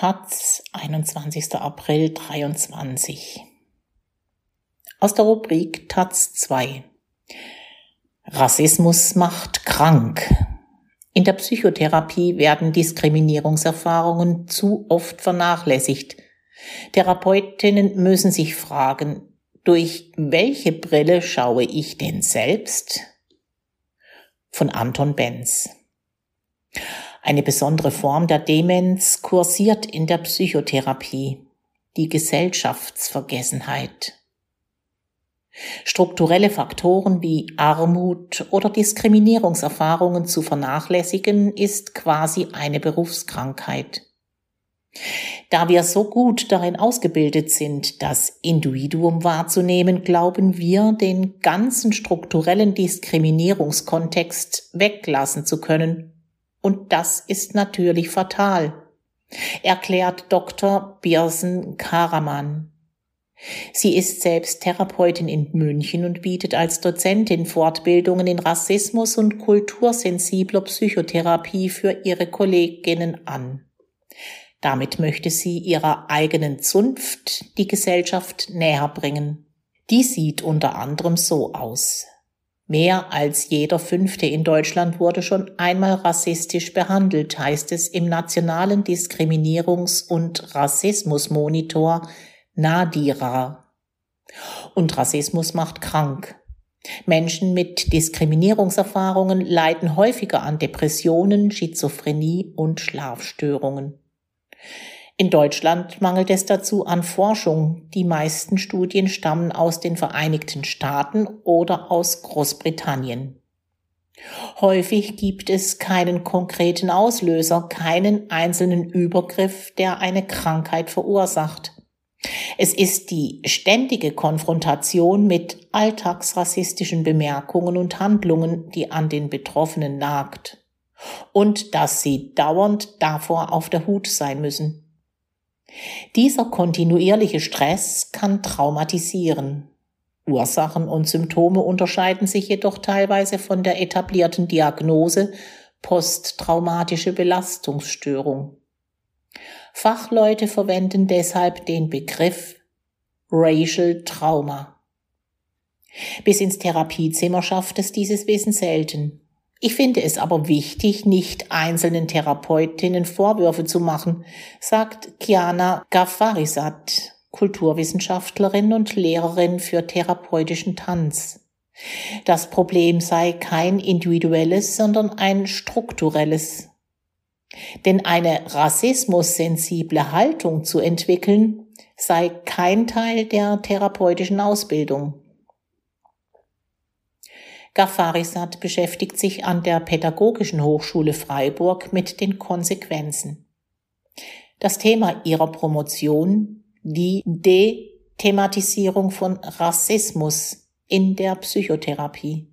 Taz, 21. April 23. Aus der Rubrik Taz 2. Rassismus macht krank. In der Psychotherapie werden Diskriminierungserfahrungen zu oft vernachlässigt. Therapeutinnen müssen sich fragen, durch welche Brille schaue ich denn selbst? Von Anton Benz. Eine besondere Form der Demenz kursiert in der Psychotherapie, die Gesellschaftsvergessenheit. Strukturelle Faktoren wie Armut oder Diskriminierungserfahrungen zu vernachlässigen ist quasi eine Berufskrankheit. Da wir so gut darin ausgebildet sind, das Individuum wahrzunehmen, glauben wir, den ganzen strukturellen Diskriminierungskontext weglassen zu können und das ist natürlich fatal, erklärt Dr. Birsen Karaman. Sie ist selbst Therapeutin in München und bietet als Dozentin Fortbildungen in Rassismus und kultursensibler Psychotherapie für ihre Kolleginnen an. Damit möchte sie ihrer eigenen Zunft die Gesellschaft näher bringen. Die sieht unter anderem so aus. Mehr als jeder Fünfte in Deutschland wurde schon einmal rassistisch behandelt, heißt es im Nationalen Diskriminierungs- und Rassismusmonitor NADIRA. Und Rassismus macht krank. Menschen mit Diskriminierungserfahrungen leiden häufiger an Depressionen, Schizophrenie und Schlafstörungen. In Deutschland mangelt es dazu an Forschung. Die meisten Studien stammen aus den Vereinigten Staaten oder aus Großbritannien. Häufig gibt es keinen konkreten Auslöser, keinen einzelnen Übergriff, der eine Krankheit verursacht. Es ist die ständige Konfrontation mit alltagsrassistischen Bemerkungen und Handlungen, die an den Betroffenen nagt. Und dass sie dauernd davor auf der Hut sein müssen. Dieser kontinuierliche Stress kann traumatisieren. Ursachen und Symptome unterscheiden sich jedoch teilweise von der etablierten Diagnose posttraumatische Belastungsstörung. Fachleute verwenden deshalb den Begriff Racial Trauma. Bis ins Therapiezimmer schafft es dieses Wissen selten. Ich finde es aber wichtig, nicht einzelnen Therapeutinnen Vorwürfe zu machen, sagt Kiana Gafarisat, Kulturwissenschaftlerin und Lehrerin für therapeutischen Tanz. Das Problem sei kein individuelles, sondern ein strukturelles. Denn eine rassismussensible Haltung zu entwickeln, sei kein Teil der therapeutischen Ausbildung. Gafarisat beschäftigt sich an der Pädagogischen Hochschule Freiburg mit den Konsequenzen. Das Thema ihrer Promotion, die Dethematisierung von Rassismus in der Psychotherapie.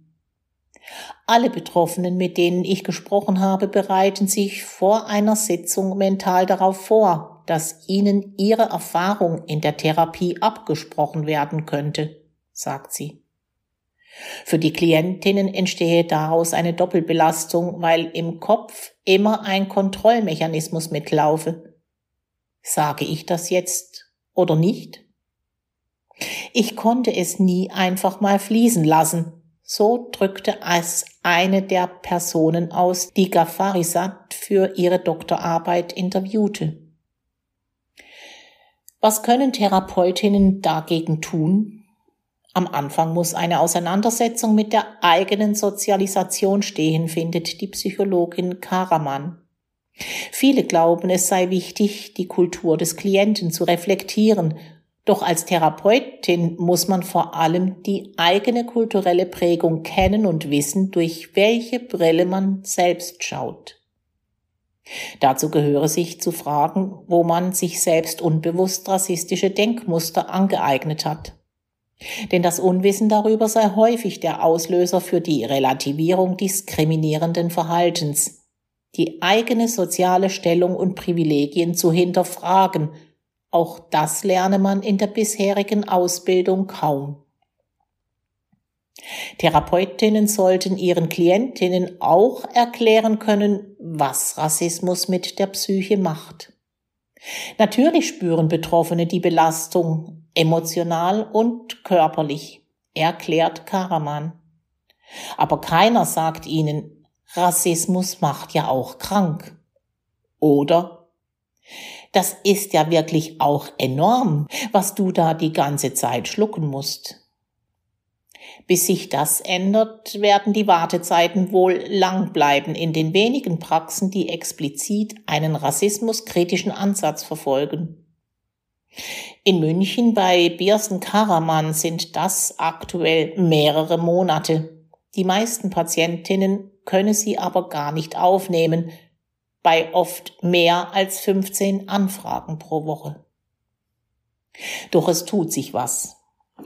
Alle Betroffenen, mit denen ich gesprochen habe, bereiten sich vor einer Sitzung mental darauf vor, dass ihnen ihre Erfahrung in der Therapie abgesprochen werden könnte, sagt sie. Für die Klientinnen entstehe daraus eine Doppelbelastung, weil im Kopf immer ein Kontrollmechanismus mitlaufe. Sage ich das jetzt oder nicht? Ich konnte es nie einfach mal fließen lassen. So drückte es eine der Personen aus, die Gafarisat für ihre Doktorarbeit interviewte. Was können Therapeutinnen dagegen tun? Am Anfang muss eine Auseinandersetzung mit der eigenen Sozialisation stehen, findet die Psychologin Karaman. Viele glauben, es sei wichtig, die Kultur des Klienten zu reflektieren, doch als Therapeutin muss man vor allem die eigene kulturelle Prägung kennen und wissen, durch welche Brille man selbst schaut. Dazu gehöre sich zu fragen, wo man sich selbst unbewusst rassistische Denkmuster angeeignet hat. Denn das Unwissen darüber sei häufig der Auslöser für die Relativierung diskriminierenden Verhaltens, die eigene soziale Stellung und Privilegien zu hinterfragen. Auch das lerne man in der bisherigen Ausbildung kaum. Therapeutinnen sollten ihren Klientinnen auch erklären können, was Rassismus mit der Psyche macht. Natürlich spüren Betroffene die Belastung emotional und körperlich, erklärt Karaman. Aber keiner sagt ihnen, Rassismus macht ja auch krank. Oder? Das ist ja wirklich auch enorm, was du da die ganze Zeit schlucken musst. Bis sich das ändert, werden die Wartezeiten wohl lang bleiben in den wenigen Praxen, die explizit einen rassismuskritischen Ansatz verfolgen. In München bei Biersen Karaman sind das aktuell mehrere Monate. Die meisten Patientinnen können sie aber gar nicht aufnehmen, bei oft mehr als 15 Anfragen pro Woche. Doch es tut sich was.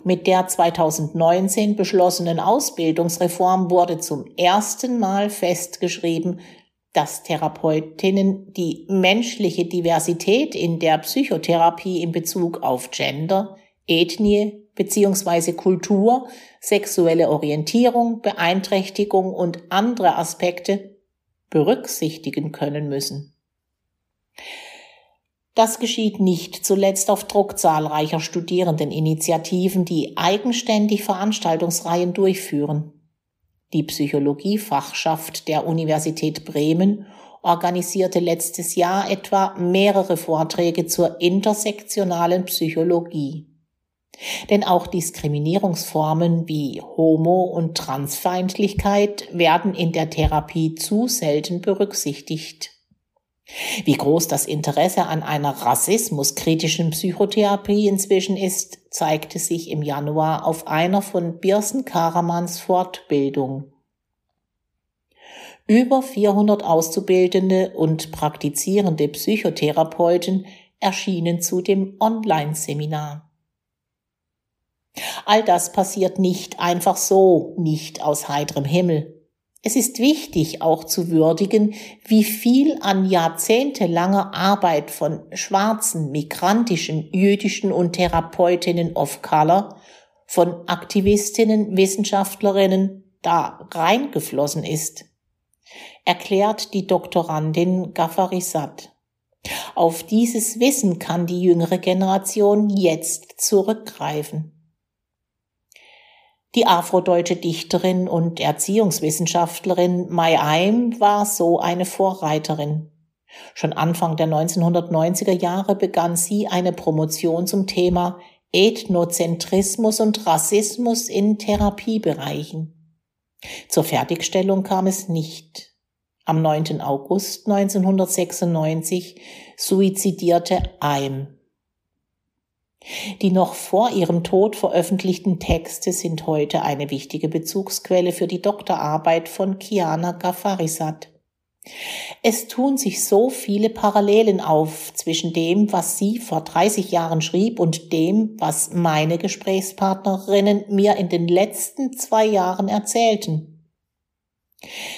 Mit der 2019 beschlossenen Ausbildungsreform wurde zum ersten Mal festgeschrieben, dass Therapeutinnen die menschliche Diversität in der Psychotherapie in Bezug auf Gender, Ethnie bzw. Kultur, sexuelle Orientierung, Beeinträchtigung und andere Aspekte berücksichtigen können müssen. Das geschieht nicht zuletzt auf Druck zahlreicher Studierendeninitiativen, die eigenständig Veranstaltungsreihen durchführen. Die Psychologiefachschaft der Universität Bremen organisierte letztes Jahr etwa mehrere Vorträge zur intersektionalen Psychologie. Denn auch Diskriminierungsformen wie Homo- und Transfeindlichkeit werden in der Therapie zu selten berücksichtigt. Wie groß das Interesse an einer rassismuskritischen Psychotherapie inzwischen ist, zeigte sich im Januar auf einer von Birsen Karamans Fortbildung. Über 400 Auszubildende und praktizierende Psychotherapeuten erschienen zu dem Online-Seminar. All das passiert nicht einfach so, nicht aus heiterem Himmel. Es ist wichtig auch zu würdigen, wie viel an jahrzehntelanger Arbeit von schwarzen, migrantischen, jüdischen und Therapeutinnen of Color, von Aktivistinnen, Wissenschaftlerinnen da reingeflossen ist, erklärt die Doktorandin Gafarisat. Auf dieses Wissen kann die jüngere Generation jetzt zurückgreifen. Die afrodeutsche Dichterin und Erziehungswissenschaftlerin Mai Eim war so eine Vorreiterin. Schon Anfang der 1990er Jahre begann sie eine Promotion zum Thema Ethnozentrismus und Rassismus in Therapiebereichen. Zur Fertigstellung kam es nicht. Am 9. August 1996 suizidierte Eim. Die noch vor ihrem Tod veröffentlichten Texte sind heute eine wichtige Bezugsquelle für die Doktorarbeit von Kiana Gafarisat. Es tun sich so viele Parallelen auf zwischen dem, was sie vor 30 Jahren schrieb und dem, was meine Gesprächspartnerinnen mir in den letzten zwei Jahren erzählten.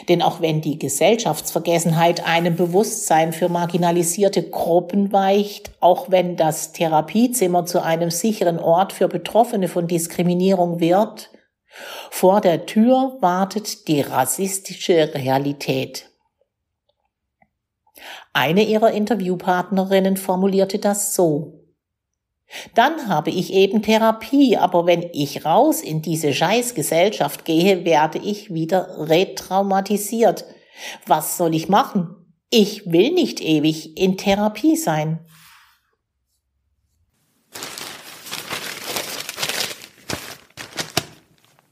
Denn auch wenn die Gesellschaftsvergessenheit einem Bewusstsein für marginalisierte Gruppen weicht, auch wenn das Therapiezimmer zu einem sicheren Ort für Betroffene von Diskriminierung wird, vor der Tür wartet die rassistische Realität. Eine ihrer Interviewpartnerinnen formulierte das so. Dann habe ich eben Therapie, aber wenn ich raus in diese Scheißgesellschaft gehe, werde ich wieder retraumatisiert. Was soll ich machen? Ich will nicht ewig in Therapie sein.